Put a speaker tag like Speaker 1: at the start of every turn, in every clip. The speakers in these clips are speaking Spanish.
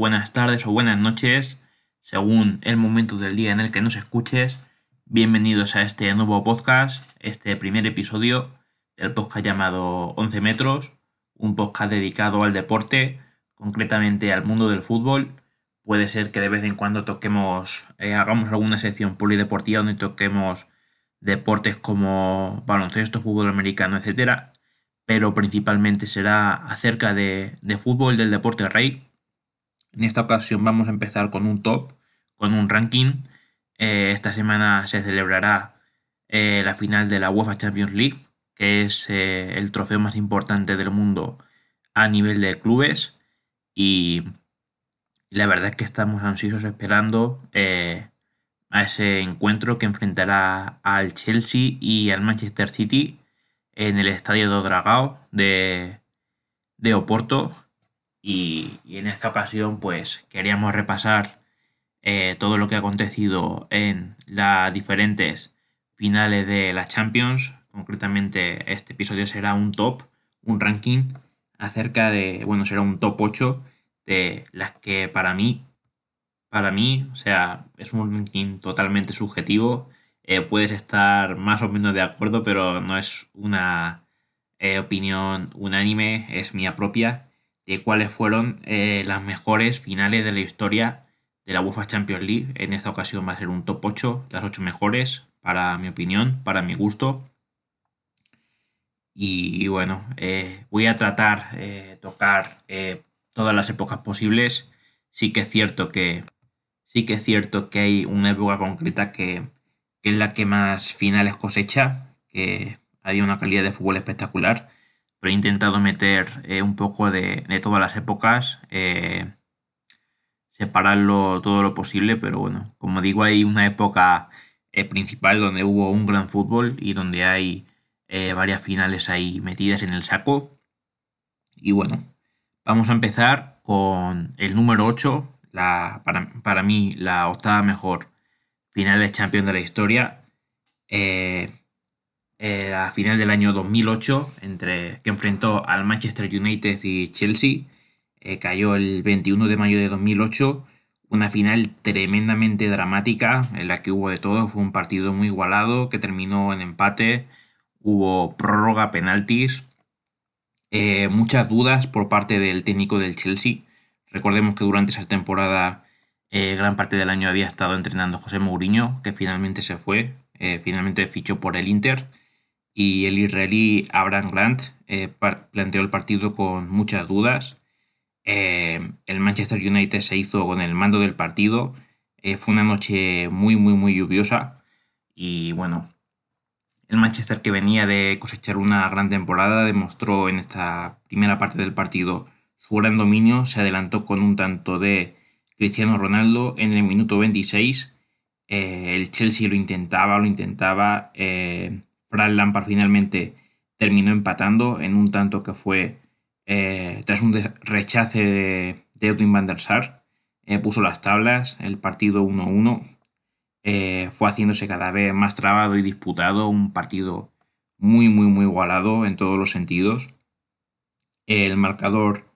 Speaker 1: buenas tardes o buenas noches, según el momento del día en el que nos escuches. Bienvenidos a este nuevo podcast, este primer episodio del podcast llamado 11 metros, un podcast dedicado al deporte, concretamente al mundo del fútbol. Puede ser que de vez en cuando toquemos, eh, hagamos alguna sección polideportiva donde toquemos deportes como baloncesto, fútbol americano, etcétera, pero principalmente será acerca de, fútbol del deporte rey. En esta ocasión vamos a empezar con un top, con un ranking. Eh, esta semana se celebrará eh, la final de la UEFA Champions League, que es eh, el trofeo más importante del mundo a nivel de clubes. Y la verdad es que estamos ansiosos esperando a ese encuentro que enfrentará al Chelsea y al Manchester City en el estadio do Dragao de, de Oporto. Y, en esta ocasión, pues queríamos repasar eh, todo lo que ha acontecido en las diferentes finales de la Champions. Concretamente, este episodio será un top, un ranking acerca de, bueno, será un top 8 de las que para mí para mí, o sea, es un ranking totalmente subjetivo. Eh, puedes estar más o menos de acuerdo, pero no es una eh, opinión unánime, es mía propia, de cuáles fueron eh, las mejores finales de la historia de la UEFA Champions League. En esta ocasión va a ser un top 8, las 8 mejores, para mi opinión, para mi gusto. Y, bueno, voy a tratar de tocar todas las épocas posibles. Sí que es cierto que Sí que es cierto que hay una época concreta que, es la que más finales cosecha, que había una calidad de fútbol espectacular, pero he intentado meter eh, un poco de, todas las épocas, eh, separarlo todo lo posible, pero bueno, como digo, hay una época eh, principal donde hubo un gran fútbol y donde hay varias finales ahí metidas en el saco. Y bueno, vamos a empezar con el número 8, la, para, mí la octava mejor final de Champions de la historia. Eh, eh, la final del año 2008 entre, que enfrentó al Manchester United y Chelsea. Eh, cayó el 21 de mayo de 2008. Una final tremendamente dramática en la que hubo de todo. Fue un partido muy igualado que terminó en empate. Hubo prórroga, penaltis. muchas dudas por parte del técnico del Chelsea Recordemos que durante esa temporada eh, gran parte del año había estado entrenando José Mourinho, que finalmente se fue, eh, finalmente fichó por el Inter. Y el israelí Abraham Grant eh, planteó el partido con muchas dudas. el Manchester United se hizo con el mando del partido. fue una noche muy, muy, muy lluviosa. Y bueno, el Manchester que venía de cosechar una gran temporada demostró en esta primera parte del partido su gran dominio se adelantó con un tanto de Cristiano Ronaldo en el minuto 26. Eh, el Chelsea lo intentaba, lo intentaba. Eh, Fran Lampard finalmente terminó empatando en un tanto que fue eh, tras un rechace de, Edwin van der Sar. puso las tablas, el partido 1-1. fue haciéndose cada vez más trabado y disputado. Un partido muy, muy, muy igualado en todos los sentidos. El marcador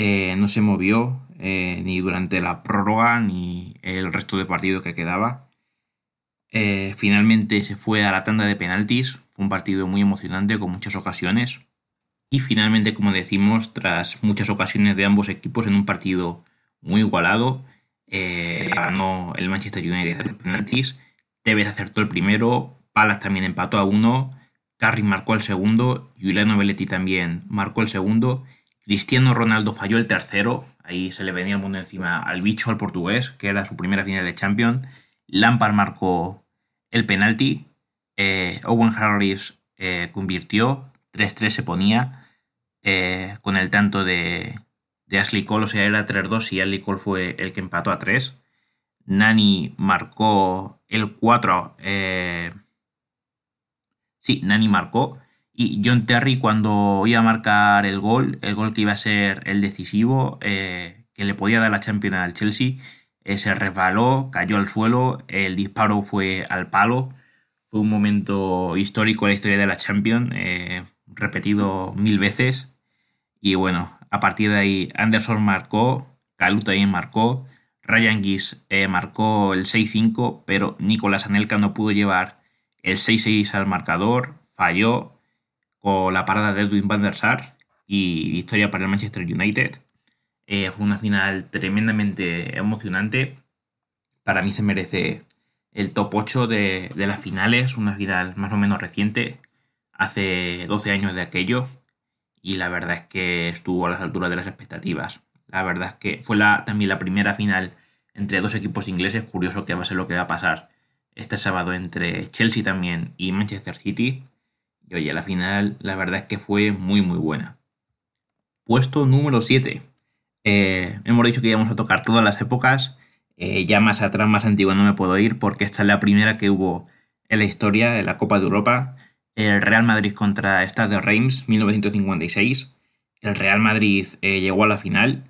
Speaker 1: eh, no se movió eh, ni durante la prórroga ni el resto de partido que quedaba. Eh, finalmente se fue a la tanda de penaltis. Fue un partido muy emocionante con muchas ocasiones. Y finalmente, como decimos, tras muchas ocasiones de ambos equipos en un partido muy igualado, ganó el Manchester United de penaltis. Tevez acertó el primero, Palas también empató a uno, Carri marcó el segundo, Giuliano Belletti también marcó el segundo Cristiano Ronaldo falló el tercero, ahí se le venía el mundo encima al bicho, al portugués, que era su primera final de Champions. Lampard marcó el penalti, eh, Owen Harris eh, convirtió, 3-3 se ponía, eh, con el tanto de, de, Ashley Cole, o sea, era 3-2 y Ashley Cole fue el que empató a 3. Nani marcó el 4. sí, Nani marcó. Y John Terry cuando iba a marcar el gol, el gol que iba a ser el decisivo, que le podía dar la Champions al Chelsea, se resbaló, cayó al suelo, el disparo fue al palo. Fue un momento histórico en la historia de la Champions, eh, repetido mil veces. Y bueno, a partir de ahí Anderson marcó, Kalou también marcó, Ryan Gis eh, marcó el 6-5, pero Nicolás Anelka no pudo llevar el 6-6 al marcador, falló con la parada de Edwin van der Sar y victoria para el Manchester United. Eh, fue una final tremendamente emocionante. Para mí se merece el top 8 de, de, las finales, una final más o menos reciente, hace 12 años de aquello, y la verdad es que estuvo a las alturas de las expectativas. La verdad es que fue también la primera final entre dos equipos ingleses, curioso que va a ser lo que va a pasar este sábado entre Chelsea también y Manchester City. Y oye, la final la verdad es que fue muy muy buena. Puesto número 7. Eh, hemos dicho que íbamos a tocar todas las épocas. Eh, ya más atrás, más antiguo no me puedo ir porque esta es la primera que hubo en la historia de la Copa de Europa. El Real Madrid contra Stade de Reims, 1956. El Real Madrid eh, llegó a la final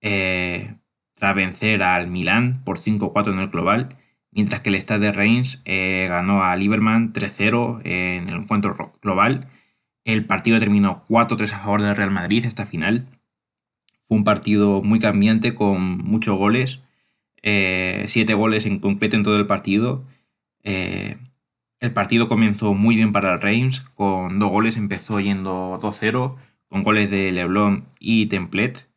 Speaker 1: tras vencer al Milán por 5-4 en el global mientras que el Stade de Reims ganó a Lieberman 3-0 en el encuentro global. El partido terminó 4-3 a favor del Real Madrid esta final. Fue un partido muy cambiante con muchos goles, 7 eh, goles en concreto en todo el partido. Eh, el partido comenzó muy bien para el Reims, con dos goles, empezó yendo 2-0, con goles de Leblon y Templet,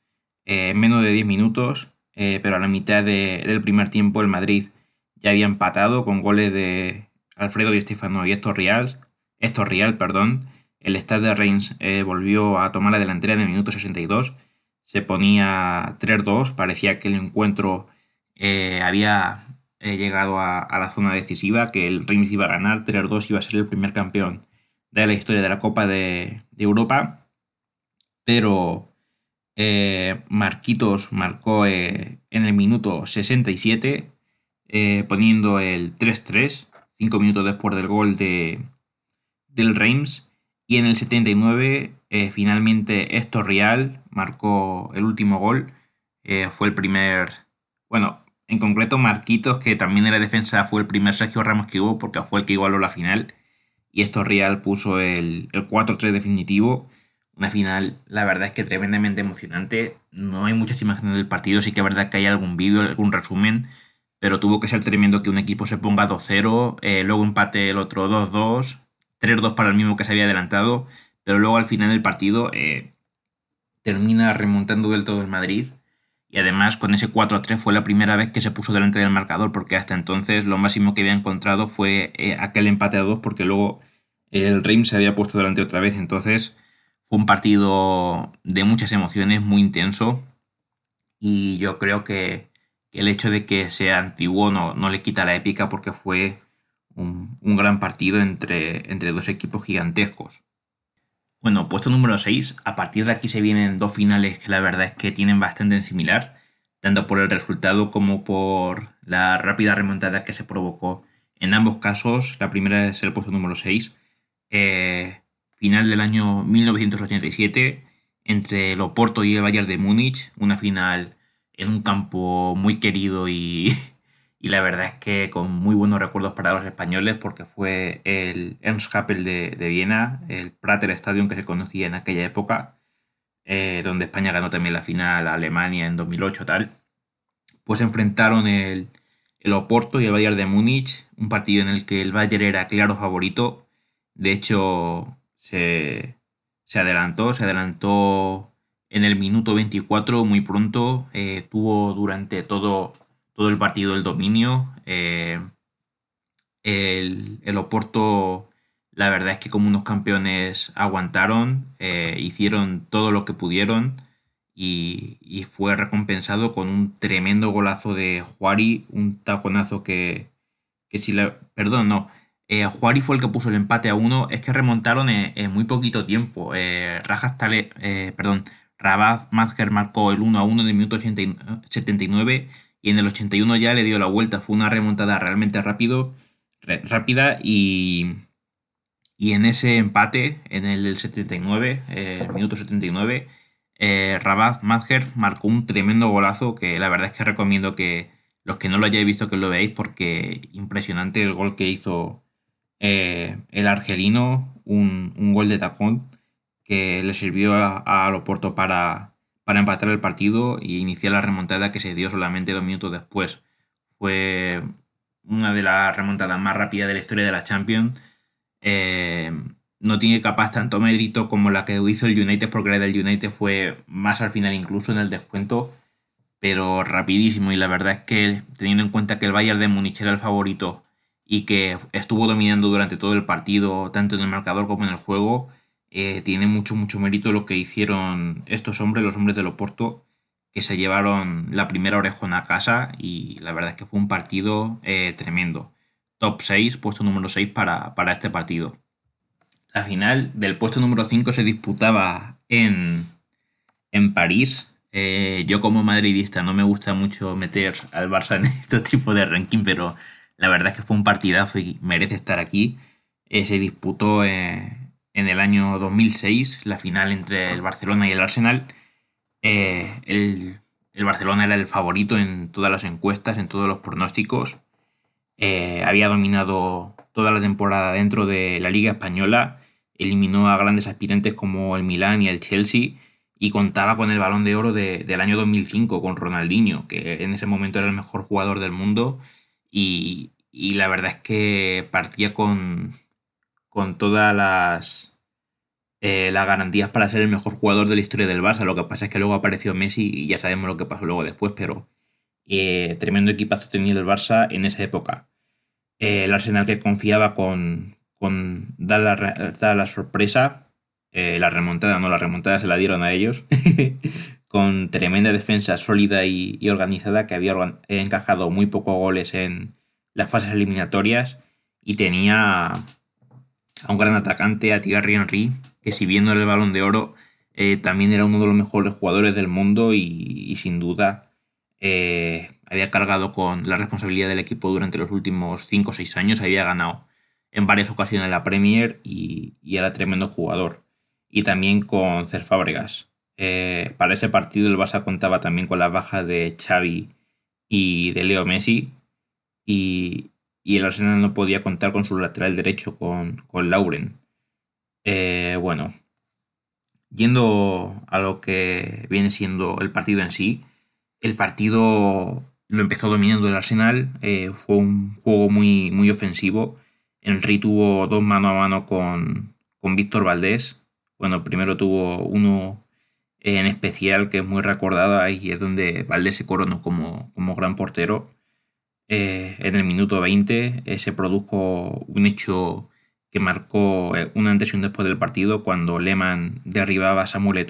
Speaker 1: en menos de 10 minutos, pero a la mitad del primer tiempo el Madrid ya había empatado con goles de Alfredo y Stefano y Héctor Real, perdón. El Stade de Reims eh, volvió a tomar la delantera en el minuto 62. Se ponía 3-2. Parecía que el encuentro eh, había eh, llegado a, la zona decisiva, que el Reims iba a ganar. 3-2 iba a ser el primer campeón de la historia de la Copa de, de Europa. Pero Marquitos marcó en el minuto 67 eh, poniendo el 3-3, 5 minutos después del gol de, del Reims. Y en el 79, eh, finalmente, Héctor Real marcó el último gol. Eh, fue el primer. Bueno, en concreto, Marquitos, que también era defensa, fue el primer Sergio Ramos que hubo, porque fue el que igualó la final. Y Héctor Real puso el, el 4-3 definitivo. Una final, la verdad es que tremendamente emocionante. No hay muchas imágenes del partido, sí que es verdad que hay algún vídeo, algún resumen pero tuvo que ser tremendo que un equipo se ponga 2-0, eh, luego empate el otro 2-2, 3-2 para el mismo que se había adelantado, pero luego al final del partido eh, termina remontando del todo el Madrid. Y además con ese 4-3 fue la primera vez que se puso delante del marcador, porque hasta entonces lo máximo que había encontrado fue eh, aquel empate a 2, porque luego el Reims se había puesto delante otra vez. Entonces fue un partido de muchas emociones, muy intenso. Y yo creo que, el hecho de que sea antiguo no, no le quita la épica porque fue un, gran partido entre, entre dos equipos gigantescos. Bueno, puesto número 6, a partir de aquí se vienen dos finales que la verdad es que tienen bastante en similar, tanto por el resultado como por la rápida remontada que se provocó en ambos casos. La primera es el puesto número 6, eh, final del año 1987, entre el Oporto y el Bayern de Múnich, una final en un campo muy querido y, la verdad es que con muy buenos recuerdos para los españoles porque fue el Ernst Happel de, Viena, el Prater Stadium que se conocía en aquella época, eh, donde España ganó también la final a Alemania en 2008 tal. Pues enfrentaron el, el Oporto y el Bayern de Múnich, un partido en el que el Bayern era claro favorito. De hecho, se, se adelantó, se adelantó en el minuto 24 muy pronto. Eh, tuvo durante todo, todo el partido el dominio. Eh, el, el, Oporto, la verdad es que como unos campeones aguantaron, eh, hicieron todo lo que pudieron y, fue recompensado con un tremendo golazo de Juari, un taconazo que, que si la... Perdón, no. Juari fue el que puso el empate a uno. Es que remontaron en, muy poquito tiempo. Rajas Tale, perdón, Rabat Mazger marcó el 1 a 1 en el minuto 79 y en el 81 ya le dio la vuelta. Fue una remontada realmente rápido, rápida y, y en ese empate, en el 79, el minuto 79, eh, Rabat Mazger marcó un tremendo golazo que la verdad es que recomiendo que los que no lo hayáis visto que lo veáis porque impresionante el gol que hizo eh, el argelino, un, un gol de tacón que le sirvió a, a Loporto para, para empatar el partido y iniciar la remontada que se dio solamente dos minutos después. Fue una de las remontadas más rápidas de la historia de la Champions. Eh, no tiene capaz tanto mérito como la que hizo el United, porque la del United fue más al final, incluso en el descuento, pero rapidísimo. Y la verdad es que, teniendo en cuenta que el Bayern de Múnich era el favorito y que estuvo dominando durante todo el partido, tanto en el marcador como en el juego, eh, tiene mucho, mucho mérito lo que hicieron estos hombres, los hombres de Loporto, que se llevaron la primera orejona a casa y la verdad es que fue un partido eh, tremendo. Top 6, puesto número 6 para, para este partido. La final del puesto número 5 se disputaba en, en París. Eh, yo como madridista no me gusta mucho meter al Barça en este tipo de ranking, pero la verdad es que fue un partidazo y merece estar aquí. Se disputó en el año 2006 la final entre el Barcelona y el Arsenal. El, el, Barcelona era el favorito en todas las encuestas, en todos los pronósticos. había dominado toda la temporada dentro de la Liga Española eliminó a grandes aspirantes como el Milan y el Chelsea y contaba con el balón de oro del año 2005 con Ronaldinho, que en ese momento era el mejor jugador del mundo y, la verdad es que partía con, con todas las, eh, las garantías para ser el mejor jugador de la historia del Barça. Lo que pasa es que luego apareció Messi y ya sabemos lo que pasó luego después, pero eh, tremendo equipazo tenía el Barça en esa época. Eh, el Arsenal que confiaba con, con dar la, la sorpresa, eh, la remontada, no, la remontada se la dieron a ellos, con tremenda defensa sólida y, organizada que había encajado muy pocos goles en las fases eliminatorias y tenía a un gran atacante, a Thierry Henry, que si viendo el balón de oro, eh, también era uno de los mejores jugadores del mundo y, sin duda eh, había cargado con la responsabilidad del equipo durante los últimos 5 o 6 años, había ganado en varias ocasiones la Premier y, era tremendo jugador. Y también con Cer Fábregas. Eh, para ese partido el Barça contaba también con la baja de Xavi y de Leo Messi. Y, el Arsenal no podía contar con su lateral derecho, con, con Lauren. Eh, bueno, yendo a lo que viene siendo el partido en sí, el partido lo empezó dominando el Arsenal, eh, fue un juego muy, muy ofensivo Henry tuvo dos mano a mano con, Víctor Valdés. Bueno, primero tuvo uno en especial que es muy recordado, ahí es donde Valdés se coronó como, como gran portero. Eh, en el minuto 20 eh, se produjo un hecho que marcó eh, una antes y un después del partido cuando Lehmann derribaba a Samuel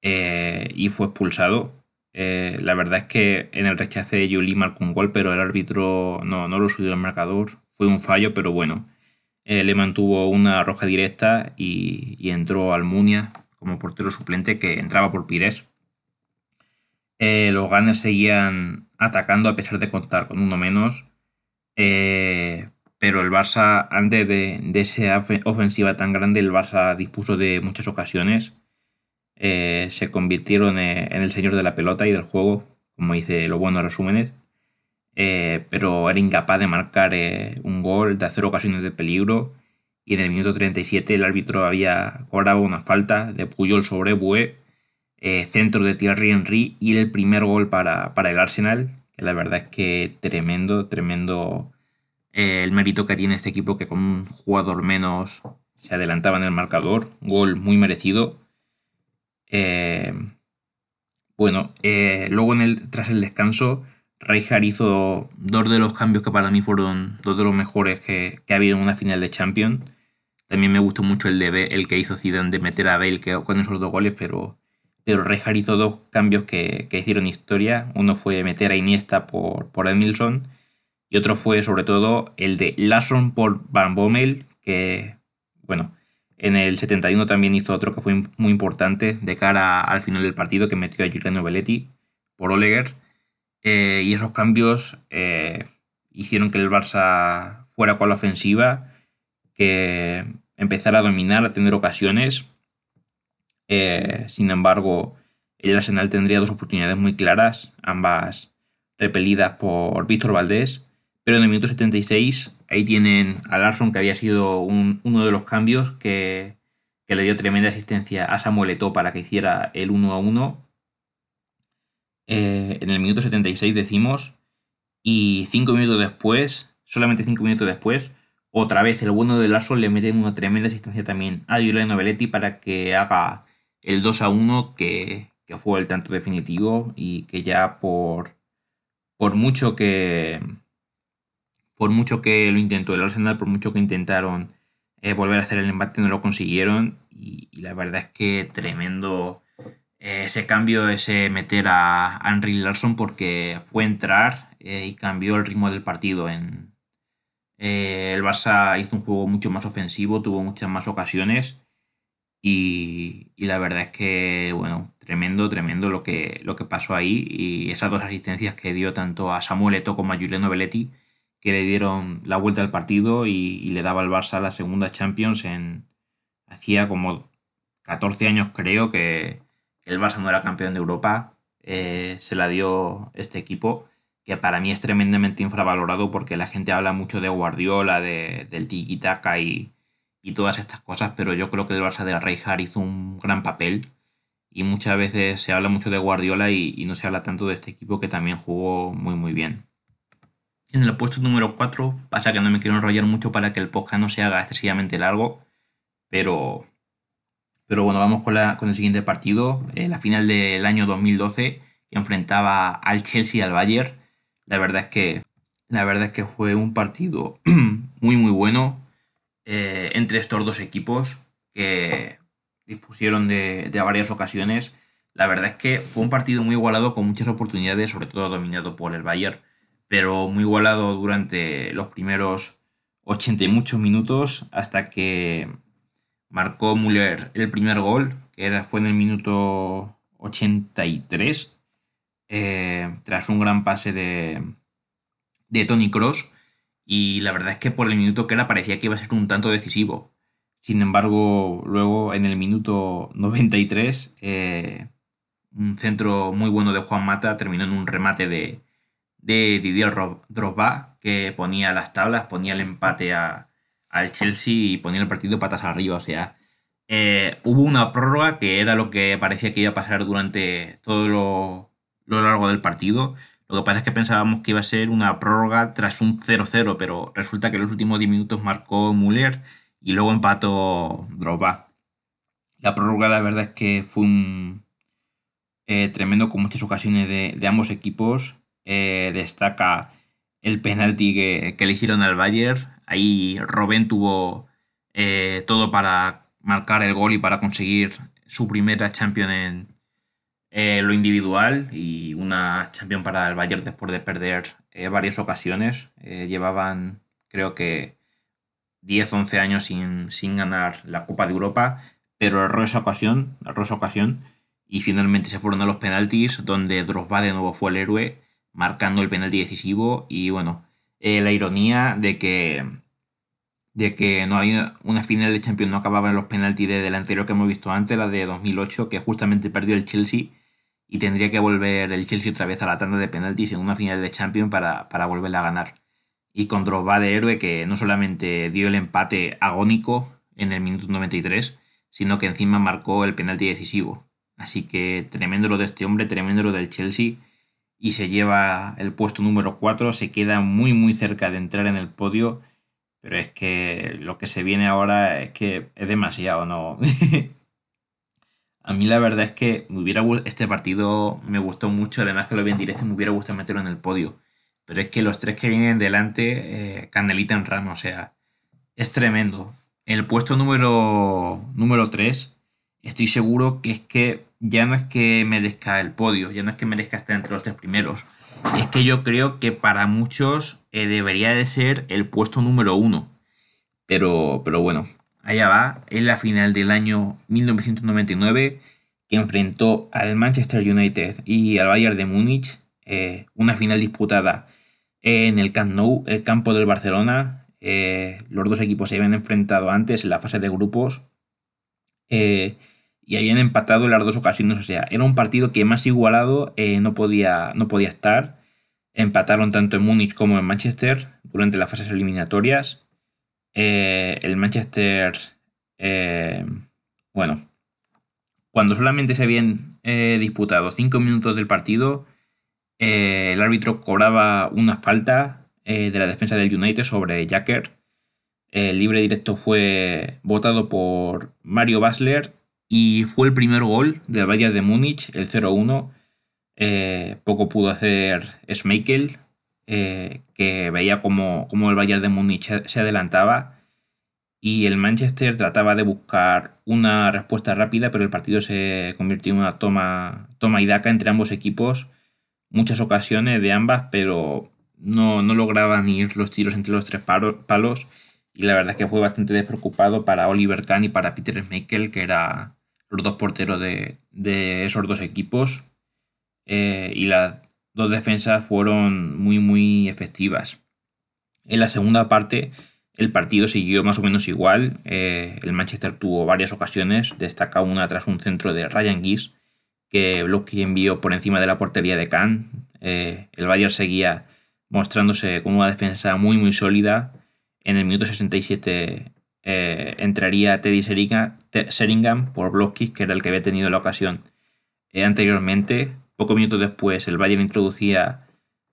Speaker 1: y fue expulsado. la verdad es que en el rechace de Yuli marcó un gol, pero el árbitro no, no lo subió al marcador fue un fallo, pero bueno, eh, le mantuvo una roja directa y, entró Almunia como portero suplente que entraba por Pires. Los Gunners seguían atacando a pesar de contar con uno menos. Eh, pero el Barça, antes de, esa ofensiva tan grande, el Barça dispuso de muchas ocasiones. se convirtieron en el señor de la pelota y del juego, como dice los buenos resúmenes. Eh, pero era incapaz de marcar eh, un gol, de hacer ocasiones de peligro. Y en el minuto 37 el árbitro había cobrado una falta de Puyol sobre Bue, eh, centro de Thierry Henry y el primer gol para, el Arsenal, que la verdad es que tremendo, tremendo el mérito que tiene este equipo que con un jugador menos se adelantaba en el marcador, gol muy merecido. bueno, luego en el, tras el descanso Rijkaard hizo dos de los cambios que para mí fueron dos de los mejores que, ha habido en una final de Champions. También me gustó mucho el de el que hizo Zidane de meter a Bale que, con esos dos goles, pero, pero Rijkaard hizo dos cambios que, hicieron historia. Uno fue meter a Iniesta por, por Edmilson y otro fue sobre todo el de Lasson por Van Bommel, que bueno, en el 71 también hizo otro que fue muy importante de cara al final del partido que metió a Giuliano Belletti por Oleger. Eh, y esos cambios eh, hicieron que el Barça fuera con la ofensiva, que empezara a dominar, a tener ocasiones. Eh, sin embargo, el Arsenal tendría dos oportunidades muy claras, ambas repelidas por Víctor Valdés. Pero en el minuto 76, ahí tienen a Larson, que había sido uno de los cambios que, que, le dio tremenda asistencia a Samuel Eto'o para que hiciera el 1 a 1 eh, en el minuto 76 decimos, y cinco minutos después, solamente cinco minutos después, otra vez el bueno de Larson le mete una tremenda asistencia también a Giuliano Novelletti para que haga el 2 a 1 que, fue el tanto definitivo y que ya por, por mucho que por mucho que lo intentó el Arsenal, por mucho que intentaron eh, volver a hacer el embate, no lo consiguieron y, la verdad es que tremendo eh, ese cambio, ese meter a Henry Larson porque fue entrar eh, y cambió el ritmo del partido. En, el Barça hizo un juego mucho más ofensivo, tuvo muchas más ocasiones y, la verdad es que, bueno, tremendo, tremendo lo que, lo que pasó ahí. Y esas dos asistencias que dio tanto a Samuel Eto como a Giuliano Belletti, que le dieron la vuelta al partido y, le daba al Barça la segunda Champions en. Hacía como 14 años, creo, que, el Barça no era campeón de Europa. Eh, se la dio este equipo, que para mí es tremendamente infravalorado porque la gente habla mucho de Guardiola, de, del tiki-taka y y todas estas cosas, pero yo creo que el Barça de Rijkaard hizo un gran papel y muchas veces se habla mucho de Guardiola y, no se habla tanto de este equipo que también jugó muy muy bien. En el puesto número 4 pasa que no me quiero enrollar mucho para que el podcast no se haga excesivamente largo, pero, pero bueno, vamos con, la, con el siguiente partido, eh, la final del año 2012 que enfrentaba al Chelsea y al Bayern. La verdad es que la verdad es que fue un partido muy muy bueno, eh, entre estos dos equipos que dispusieron de, varias ocasiones. La verdad es que fue un partido muy igualado con muchas oportunidades, sobre todo dominado por el Bayern, pero muy igualado durante los primeros 80 y muchos minutos hasta que marcó Müller el primer gol, que era, fue en el minuto 83, eh, tras un gran pase de, de Tony Cross y la verdad es que por el minuto que era parecía que iba a ser un tanto decisivo. Sin embargo, luego en el minuto 93, eh, un centro muy bueno de Juan Mata terminó en un remate de, de Didier Drogba que ponía las tablas, ponía el empate a, al Chelsea y ponía el partido patas arriba. O sea, eh, hubo una prórroga que era lo que parecía que iba a pasar durante todo lo, lo largo del partido. Lo que pasa es que pensábamos que iba a ser una prórroga tras un 0-0, pero resulta que en los últimos 10 minutos marcó Müller y luego empató Drogba. La prórroga la verdad es que fue un eh, tremendo con muchas ocasiones de, ambos equipos. Eh, destaca el penalti que, le hicieron al Bayern. Ahí Robben tuvo eh, todo para marcar el gol y para conseguir su primera Champions en, eh, lo individual y una champion para el Bayern después de perder eh, varias ocasiones. Eh, llevaban, creo que, 10-11 años sin, ganar la Copa de Europa, pero erró esa ocasión, erró esa ocasión y finalmente se fueron a los penaltis, donde Drogba de nuevo fue el héroe, marcando el penalti decisivo y bueno, la ironía de que de que no había una final de Champions no acababa en los penaltis de, del anterior que hemos visto antes, la de 2008, que justamente perdió el Chelsea y tendría que volver el Chelsea otra vez a la tanda de penaltis en una final de Champions para, para volverla a ganar. Y con Drogba de héroe que no solamente dio el empate agónico en el minuto 93, sino que encima marcó el penalti decisivo. Así que tremendo lo de este hombre, tremendo lo del Chelsea y se lleva el puesto número 4, se queda muy muy cerca de entrar en el podio, pero es que lo que se viene ahora es que es demasiado, ¿no? A mí la verdad es que me hubiera este partido me gustó mucho, además que lo vi en directo me hubiera gustado meterlo en el podio. Pero es que los tres que vienen delante, eh, Candelita en rama, o sea, es tremendo. En el puesto número, número 3, estoy seguro que es que ya no es que merezca el podio, ya no es que merezca estar entre los tres primeros. Es que yo creo que para muchos eh, debería de ser el puesto número uno. Pero, pero bueno, allá va, en la final del año 1999 que enfrentó al Manchester United y al Bayern de Múnich, eh, una final disputada en el Camp Nou, el campo del Barcelona. Eh, los dos equipos se habían enfrentado antes en la fase de grupos eh, y habían empatado en las dos ocasiones. O sea, era un partido que más igualado no, podía, no podía estar. Empataron tanto en Múnich como en Manchester durante las fases eliminatorias. Eh, el Manchester, eh, bueno, cuando solamente se habían eh, disputado cinco minutos del partido, el árbitro cobraba una falta de la defensa del United sobre Jacker. El libre directo fue votado por Mario Basler y fue el primer gol del Bayern de Múnich, el 0-1. Eh, poco pudo hacer Schmeichel, que veía como, el Bayern de Múnich se adelantaba y el Manchester trataba de buscar una respuesta rápida, pero el partido se convirtió en una toma, toma y daca entre ambos equipos. Muchas ocasiones de ambas, pero no, no lograban ir los tiros entre los tres palos. Y la verdad es que fue bastante despreocupado para Oliver Kahn y para Peter Schmeichel, que eran los dos porteros de, esos dos equipos. Eh, y las dos defensas fueron muy, muy efectivas. En la segunda parte el partido siguió más o menos igual. Eh, el Manchester tuvo varias ocasiones, destaca una tras un centro de Ryan Giggs que Blocky envió por encima de la portería de Kahn. Eh, el Bayern seguía mostrándose como una defensa muy muy En el minuto 67 eh, entraría Teddy Sheringham por Blocky, que era el que había tenido la ocasión anteriormente. Poco minutos después el Bayern introducía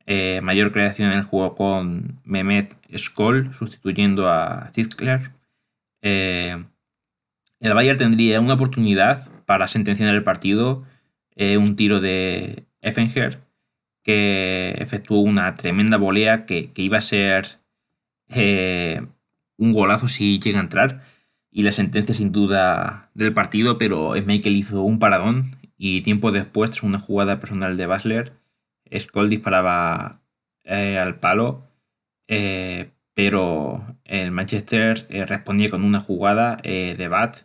Speaker 1: eh, mayor creación en el juego con Mehmet Skoll sustituyendo a Ziskler. Eh, el Bayern tendría una oportunidad para sentenciar el partido, eh, un tiro de Effenger que efectuó una tremenda volea que, iba a ser un golazo si llega a entrar y la sentencia sin duda del partido, pero Michael hizo un paradón y tiempo después, tras una jugada personal de Basler, Skoll disparaba eh, al palo, eh, pero el Manchester eh, respondía con una jugada de Bat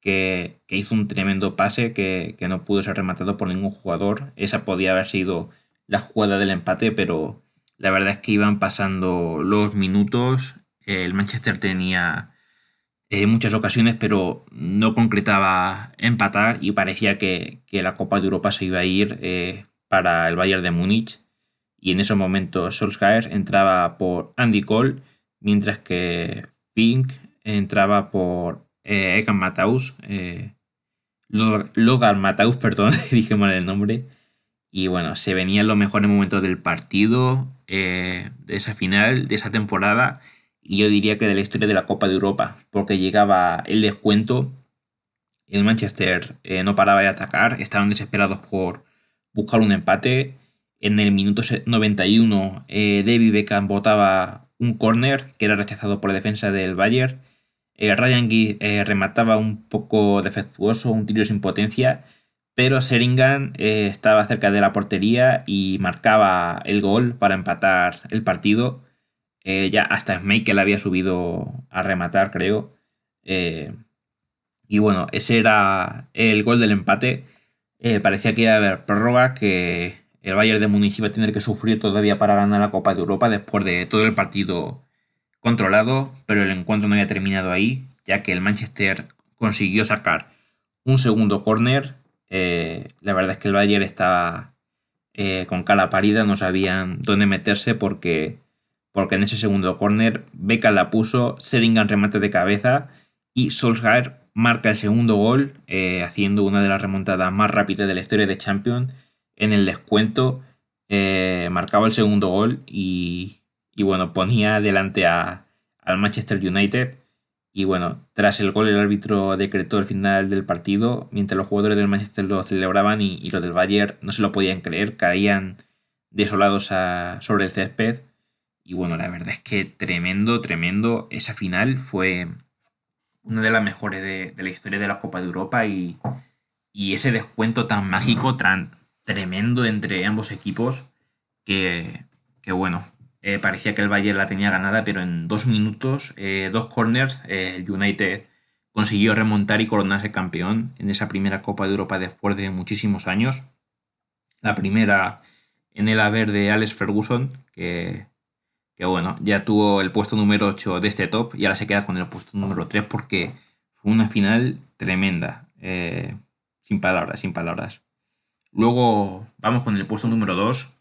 Speaker 1: que, hizo un tremendo pase que, no pudo ser rematado por ningún jugador. Esa podía haber sido la jugada del empate, pero la verdad es que iban pasando los minutos. El Manchester tenía muchas ocasiones, pero no concretaba empatar y parecía que, que, la Copa de Europa se iba a ir para el Bayern de Múnich y en esos momentos Solskjaer entraba por Andy Cole, mientras que Fink entraba por eh, Egan Mataus, eh, Logan Mataus, perdón, dije mal el nombre. Y bueno, se venían los mejores momentos del partido, eh, de esa final, de esa temporada, y yo diría que de la historia de la Copa de Europa, porque llegaba el descuento, el Manchester no paraba de atacar, estaban desesperados por, buscar un empate. En el minuto 91, eh, David Beckham botaba un corner que era rechazado por la defensa del Bayern. Eh, Ryan Giggs eh, remataba un poco defectuoso, un tiro sin potencia, pero Seringan eh, estaba cerca de la portería y marcaba el gol para empatar el partido. Ya hasta Schmeichel había subido a rematar, creo. y bueno, ese era el gol del empate. Eh, parecía que iba a haber prórroga, que el Bayern de Múnich iba a tener que sufrir todavía para ganar la Copa de Europa después de todo el partido controlado, pero el encuentro no había terminado ahí, ya que el Manchester consiguió sacar un segundo córner. Eh, la verdad es que el Bayern estaba eh, con cara parida, no sabían dónde meterse porque, porque en ese segundo córner Beca la puso, Seringan remate de cabeza y Solskjaer marca el segundo gol, eh, haciendo una de las remontadas más rápidas de la historia de Champions. En el descuento eh, marcaba el segundo gol y, bueno, ponía delante a, al Manchester United. Y bueno, tras el gol el árbitro decretó el final del partido, mientras los jugadores del Manchester lo celebraban y, los del Bayern no se lo podían creer, caían desolados sobre el césped. Y bueno, la verdad es que tremendo, tremendo. Esa final fue, una de las mejores de, la historia de la Copa de Europa y, ese descuento tan mágico, tan tremendo entre ambos equipos, que, bueno, eh, parecía que el Bayern la tenía ganada, pero en dos minutos, eh, dos corners, eh, el United consiguió remontar y coronarse campeón en esa primera Copa de Europa después de muchísimos años. La primera en el haber de Alex Ferguson, que que bueno, ya tuvo el puesto número 8 de este top y ahora se queda con el puesto número 3 porque fue una final tremenda. Eh, sin palabras, sin palabras. Luego vamos con el puesto número 2.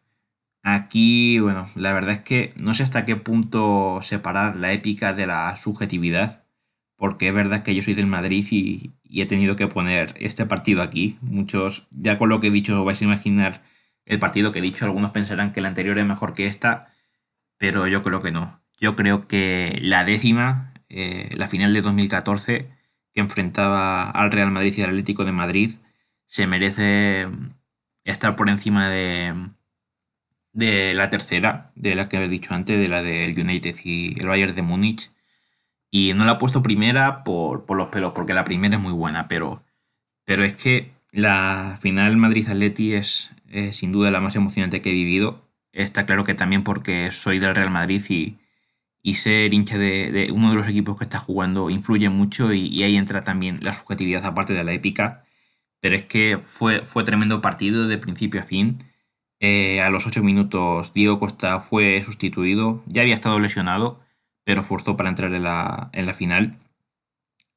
Speaker 1: Aquí, bueno, la verdad es que no sé hasta qué punto separar la épica de la subjetividad, porque es verdad que yo soy del Madrid y, y he tenido que poner este partido aquí. Muchos, ya con lo que he dicho, vais a imaginar el partido que he dicho. Algunos pensarán que la anterior es mejor que esta, pero yo creo que no. Yo creo que la décima, eh, la final de 2014, que enfrentaba al Real Madrid y al Atlético de Madrid, se merece estar por encima de, de la tercera, de la que he dicho antes, de la del United y el Bayern de Múnich. Y no la he puesto primera por, los pelos, porque la primera es muy buena, pero, pero es que la final Madrid-Atleti es, sin duda la más emocionante que he vivido. Está claro que también porque soy del Real Madrid y, y ser hincha de, uno de los equipos que está jugando influye mucho y, ahí entra también la subjetividad aparte de la épica. Pero es que fue, fue tremendo partido de principio a fin. Eh, a los 8 minutos Diego Costa fue sustituido. Ya había estado lesionado, pero forzó para entrar en la, en la final.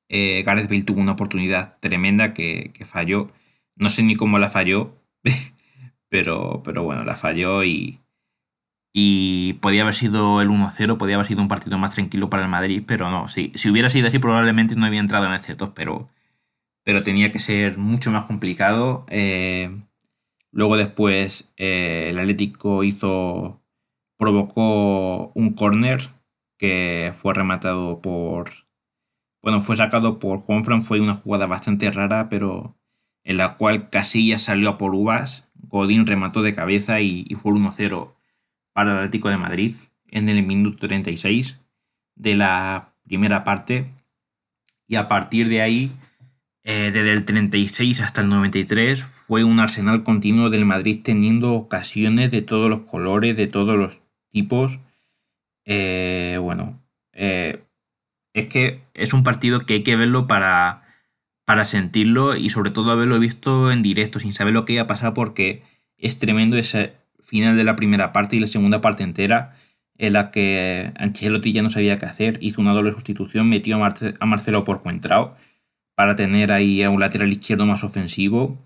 Speaker 1: Eh, Gareth Bale tuvo una oportunidad tremenda que, que, falló. No sé ni cómo la falló, pero, pero bueno, la falló y, y podía haber sido el 1-0, podía haber sido un partido más tranquilo para el Madrid, pero no, si hubiera sido así probablemente no había entrado en aciertos, pero, pero tenía que ser mucho más complicado. Eh, luego después eh, el Atlético hizo, provocó un corner que fue rematado por, bueno, fue sacado por Juanfran, fue una jugada bastante rara, pero en la cual Casillas salió a por uvas, Godín remató de cabeza y, y fue 1-0 para el Atlético de Madrid en el minuto 36 de la primera parte y a partir de ahí eh, desde el 36 hasta el 93 fue un arsenal continuo del Madrid teniendo ocasiones de todos los colores, de todos los tipos. Eh, bueno, eh, es que es un partido que hay que verlo para, para sentirlo y sobre todo haberlo visto en directo sin saber lo que iba a pasar porque es tremendo ese, final de la primera parte y la segunda parte entera, en la que Ancelotti ya no sabía qué hacer, hizo una doble sustitución, metió a, Marcelo por Cuentrao para tener ahí a un lateral izquierdo más ofensivo.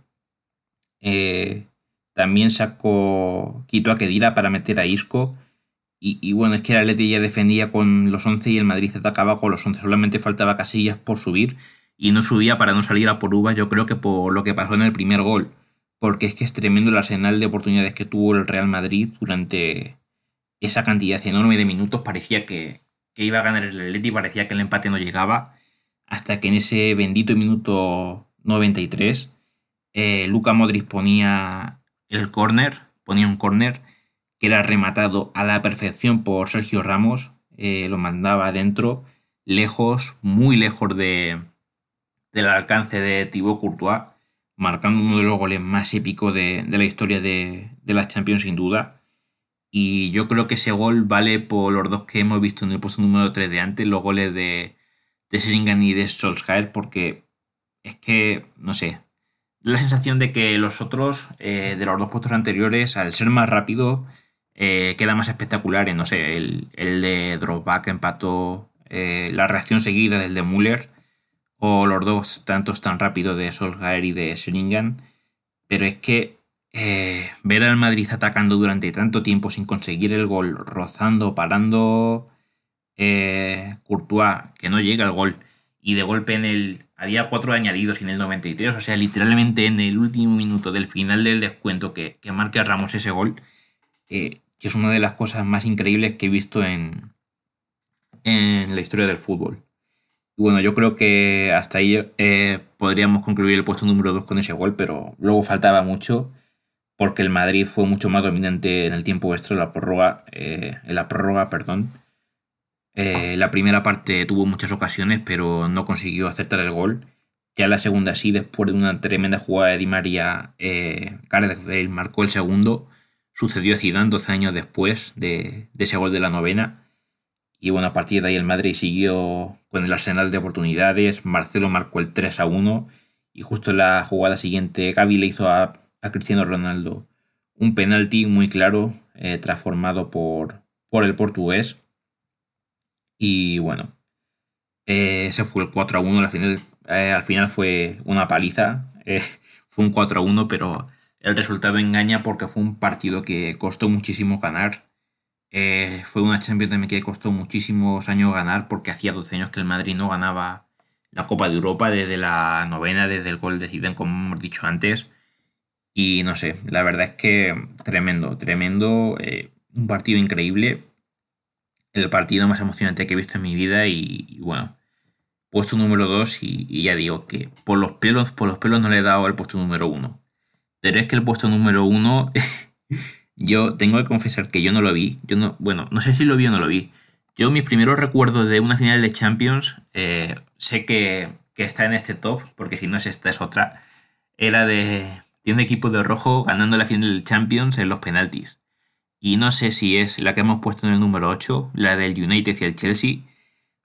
Speaker 1: Eh, también sacó, quitó a Kedira para meter a Isco. Y, bueno, es que el Atleti ya defendía con los 11 y el Madrid atacaba con los 11. Solamente faltaba Casillas por subir y no subía para no salir a por uvas. Yo creo que por lo que pasó en el primer gol porque es que es tremendo el arsenal de oportunidades que tuvo el Real Madrid durante esa cantidad enorme de minutos. Parecía que, iba a ganar el Atleti, parecía que el empate no llegaba, hasta que en ese bendito minuto 93 eh, Luca Modric ponía el córner, ponía un córner que era rematado a la perfección por Sergio Ramos, eh, lo mandaba adentro, lejos, muy lejos de, del alcance de Thibaut Courtois marcando uno de los goles más épicos de, la historia de, de las Champions sin duda. Y yo creo que ese gol vale por los dos que hemos visto en el puesto número 3 de antes, los goles de, de Seringan y de Solskjaer, porque es que, no sé, la sensación de que los otros, eh, de los dos puestos anteriores, al ser más rápido, eh, queda más espectacular. No sé, el, el de Dropback empató, eh, la reacción seguida del de Müller o los dos tantos tan rápido de Solskjaer y de Sheringan, pero es que eh, ver al Madrid atacando durante tanto tiempo sin conseguir el gol, rozando, parando eh, Courtois, que no llega al gol, y de golpe en el... Había cuatro añadidos en el 93, o sea, literalmente en el último minuto del final del descuento que, que marca Ramos ese gol, eh, que es una de las cosas más increíbles que he visto en, en la historia del fútbol. Bueno, yo creo que hasta ahí eh, podríamos concluir el puesto número 2 con ese gol, pero luego faltaba mucho porque el Madrid fue mucho más dominante en el tiempo extra, la prórroga, eh, en la prórroga, perdón. Eh, la primera parte tuvo muchas ocasiones, pero no consiguió acertar el gol. Ya la segunda sí, después de una tremenda jugada de Di María, Gareth Bale marcó el segundo. Sucedió a Zidane 12 años después de, de ese gol de la novena. Y bueno, a partir de ahí el Madrid siguió con el arsenal de oportunidades. Marcelo marcó el 3 a 1. Y justo en la jugada siguiente, Gaby le hizo a, Cristiano Ronaldo un penalti muy claro, eh, transformado por, por el portugués. Y bueno, eh, ese fue el 4 a 1. Al final, eh, al final fue una paliza. fue un 4 a 1, pero el resultado engaña porque fue un partido que costó muchísimo ganar. Eh, fue una Champions también que costó muchísimos años ganar porque hacía 12 años que el Madrid no ganaba la Copa de Europa desde la novena, desde el gol de Zidane, como hemos dicho antes. Y no sé, la verdad es que tremendo, tremendo, eh, un partido increíble, el partido más emocionante que he visto en mi vida y, bueno, puesto número 2 y, ya digo que por los pelos, por los pelos no le he dado el puesto número 1. Pero es que el puesto número 1, yo tengo que confesar que yo no lo vi, yo no, bueno, no sé si lo vi o no lo vi. Yo mis primeros recuerdos de una final de Champions, eh, sé que, que está en este top, porque si no es esta es otra, era de, de un equipo de rojo ganando la final del Champions en los penaltis. Y no sé si es la que hemos puesto en el número 8, la del United y el Chelsea,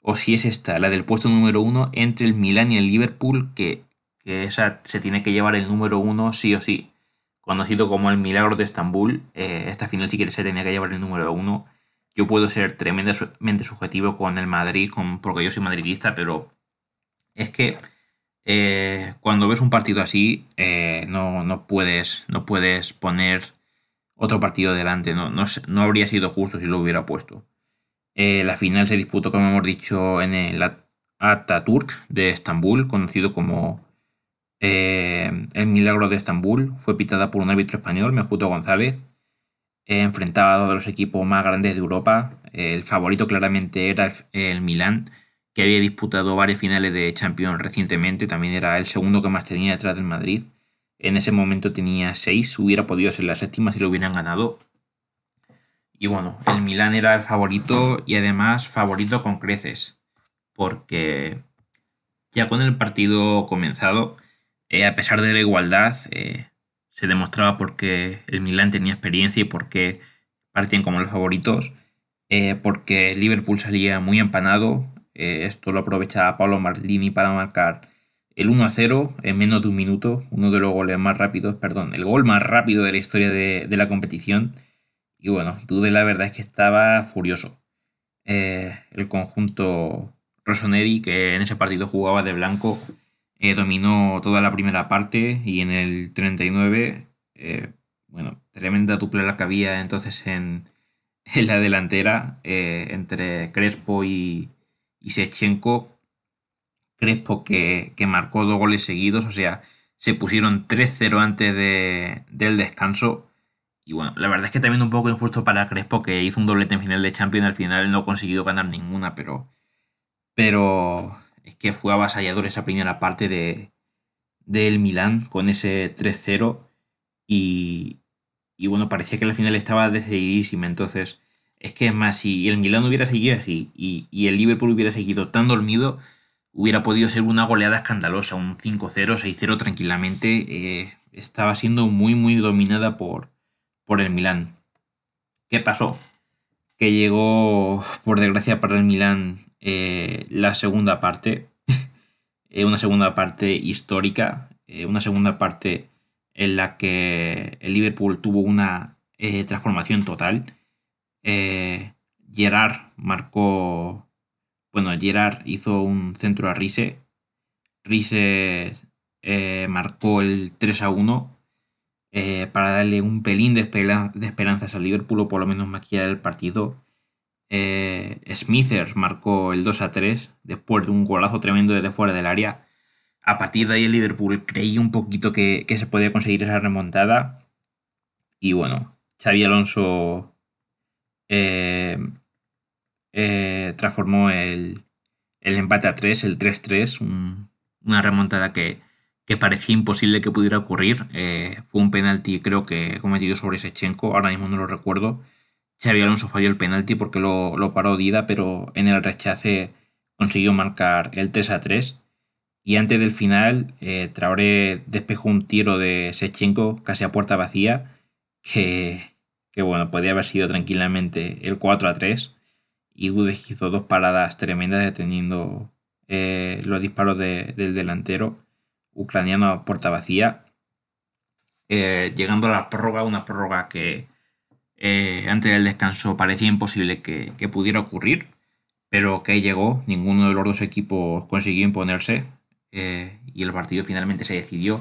Speaker 1: o si es esta, la del puesto número 1 entre el Milan y el Liverpool, que, esa se tiene que llevar el número 1 sí o sí. Conocido como el Milagro de Estambul, eh, esta final sí que se tenía que llevar el número 1. Yo puedo ser tremendamente subjetivo con el Madrid, con, porque yo soy madridista, pero es que eh, cuando ves un partido así, eh, no, puedes, no puedes poner otro partido delante. No, no, habría sido justo si lo hubiera puesto. La final se disputó, como hemos dicho, en el Ataturk de Estambul, conocido como el Milagro de Estambul. Fue pitada por un árbitro español, Mejuto González. enfrentaba a todos los equipos más grandes de Europa. el favorito claramente era el, el Milán que había disputado varias finales de Champions recientemente, también era el segundo que más tenía detrás del Madrid. En ese momento tenía seis, hubiera podido ser la séptima si lo hubieran ganado. Y bueno, el Milán era el favorito y además favorito con creces, porque ya con el partido comenzado, eh, a pesar de la igualdad, eh, se demostraba porque el Milán tenía experiencia y porque parecían como los favoritos, eh, porque el Liverpool salía muy empanado, esto lo aprovechaba Pablo Marlini para marcar el 1 a 0 en menos de un minuto, uno de los goles más rápidos, perdón, el gol más rápido de la historia de, la competición. Y bueno, Dude la verdad es que estaba furioso. El conjunto Rossoneri, que en ese partido jugaba de blanco, eh, dominó toda la primera parte y en el 39, bueno, tremenda dupla la que había entonces en, en la delantera entre Crespo y, y Sechenko, Crespo que, marcó dos goles seguidos, o sea, se pusieron 3-0 antes de, del descanso. Y bueno, la verdad es que también un poco injusto para Crespo que hizo un doblete en final de Champions, al final no ha conseguido ganar ninguna, pero, pero es que fue avasallador esa primera parte de, del Milán con ese 3-0 y, y bueno, parecía que la final estaba decididísima, entonces es que es más, si el Milán hubiera seguido así y, el Liverpool hubiera seguido tan dormido, hubiera podido ser una goleada escandalosa, un 5-0, 6-0 tranquilamente. Eh, estaba siendo muy, muy dominada por, por el Milán. ¿Qué pasó? Que llegó, por desgracia para el Milán, eh, la segunda parte. Eh, una segunda parte histórica. una segunda parte en la que el Liverpool tuvo una transformación total eh, Gerard marcó. Bueno, Gerard hizo un centro a Rise. Rise eh, marcó el 3 a 1 eh, para darle un pelín de, esperanzas al Liverpool o por lo menos maquillar el partido. Smither marcó el 2 a 3 después de un golazo tremendo desde fuera del área. A partir de ahí el Liverpool creía un poquito que, que se podía conseguir esa remontada. Y bueno, Xavi Alonso eh, eh, transformó el, empate a 3, el 3-3, una remontada que, parecía imposible que pudiera ocurrir. Eh, fue un penalti, creo que cometido sobre Sechenko, ahora mismo no lo recuerdo. Xavi Alonso falló el penalti porque lo, paró Dida, pero en el rechace consiguió marcar el 3 a 3. Y antes del final, Traoré despejó un tiro de Sechenko casi a puerta vacía que, que bueno, podía haber sido tranquilamente el 4 a 3. Y Dudes hizo dos paradas tremendas deteniendo eh, los disparos del delantero ucraniano a puerta vacía. Eh, llegando a la prórroga, una prórroga que eh, antes del descanso parecía imposible que, pudiera ocurrir, pero que llegó, ninguno de los dos equipos consiguió imponerse y el partido finalmente se decidió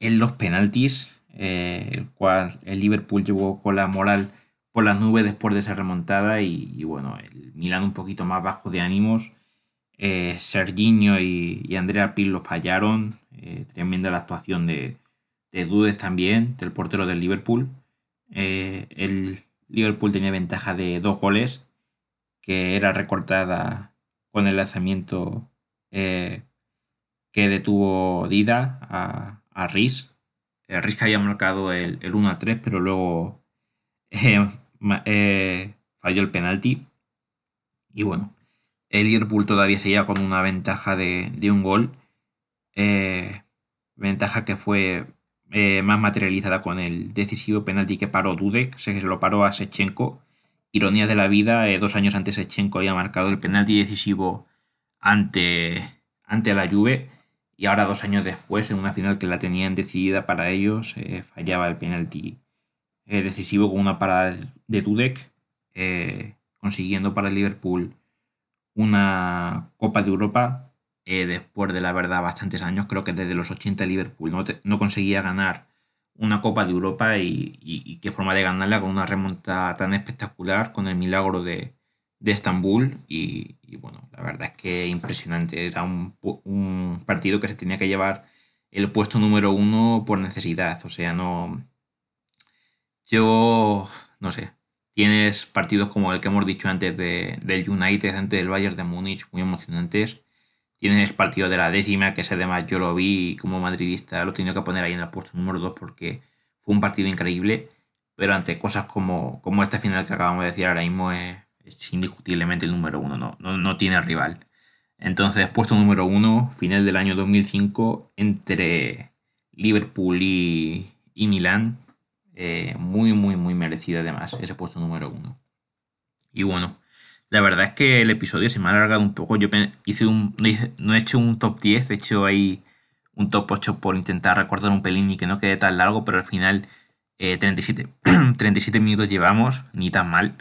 Speaker 1: en los penaltis eh, el cual el Liverpool llevó con la moral por las nubes después de esa remontada y, bueno, el Milan un poquito más bajo de ánimos. Eh, Serginho y, Andrea Pirlo fallaron. Eh, tremenda la actuación de, de Dudes también, del portero del Liverpool. Eh, el Liverpool tenía ventaja de dos goles, que era recortada con el lanzamiento eh, que detuvo Dida a, a Riz. Eh, Riz que había marcado el, 1 a 3, pero luego falló el penalti. Y bueno, el Liverpool todavía seguía con una ventaja de, un gol. ventaja que fue eh, más materializada con el decisivo penalti que paró Dudek, se lo paró a Sechenko. Ironía de la vida, eh, dos años antes Sechenko había marcado el penalti decisivo ante, ante la Juve y ahora dos años después, en una final que la tenían decidida para ellos, eh, fallaba el penalti decisivo con una parada de Dudek, consiguiendo para el Liverpool una Copa de Europa eh, después de la verdad bastantes años, creo que desde los 80 Liverpool no, conseguía ganar una Copa de Europa y, qué forma de ganarla con una remonta tan espectacular, con el milagro de, Estambul. Y, bueno, la verdad es que impresionante, era un, un, partido que se tenía que llevar el puesto número uno por necesidad, o sea, no... Yo, no sé, tienes partidos como el que hemos dicho antes de, del United, antes del Bayern de Múnich, muy emocionantes Tienes el partido de la décima, que ese además yo lo vi como madridista, lo he tenido que poner ahí en el puesto número 2 porque fue un partido increíble, pero ante cosas como, como esta final que acabamos de decir ahora mismo es, indiscutiblemente el número 1, no, no, tiene rival. Entonces, puesto número 1, final del año 2005, entre Liverpool y, y Milán, eh, muy, muy, muy merecido además ese puesto número 1. Y bueno, la verdad es que el episodio se me ha alargado un poco. Yo hice un, no he hecho un top 10, he hecho ahí un top 8 por intentar recordar un pelín y que no quede tan largo, pero al final 37, eh, 37 minutos llevamos, ni tan mal.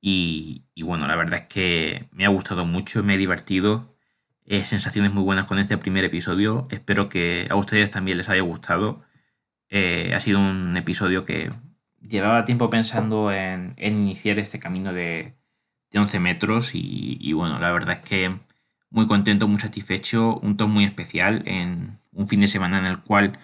Speaker 1: Y, bueno, la verdad es que me ha gustado mucho, me he divertido. Eh, sensaciones muy buenas con este primer episodio. Espero que a ustedes también les haya gustado. Eh, ha sido un episodio que llevaba tiempo pensando en iniciar este camino de, de 11 metros y, bueno, la verdad es que muy contento, muy satisfecho, un top muy especial en un fin de semana en el cual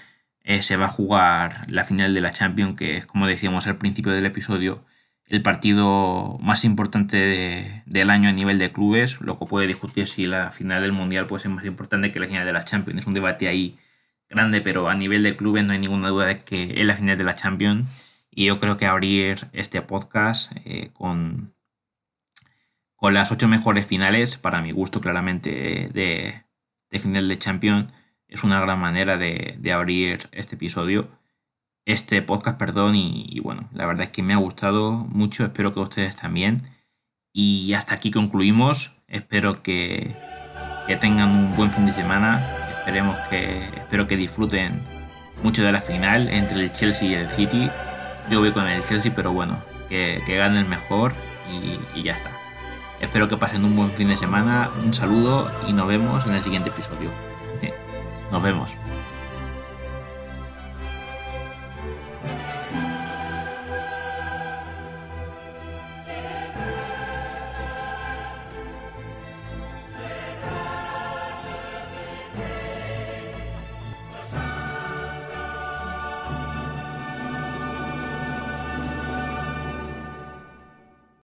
Speaker 1: eh, se va a jugar la final de la Champions, que es como decíamos al principio del episodio, el partido más importante del año a nivel de clubes. Luego puede discutir si la final del Mundial puede ser más importante que la final de la Champions. Es un debate ahí grande, pero a nivel de clubes no hay ninguna duda de que es la final de la Champions. Y yo creo que abrir este podcast eh, con, con las ocho mejores finales, para mi gusto claramente, de, final de Champions, es una gran manera de, abrir este episodio, este podcast, perdón, y, bueno, la verdad es que me ha gustado mucho, espero que ustedes también. Y hasta aquí concluimos, espero que, tengan un buen fin de semana, esperemos que, espero que disfruten mucho de la final entre el Chelsea y el City. Yo voy con el Chelsea, pero bueno, que, gane el mejor y ya está. Espero que pasen un buen fin de semana, un saludo y nos vemos en el siguiente episodio. Nos vemos.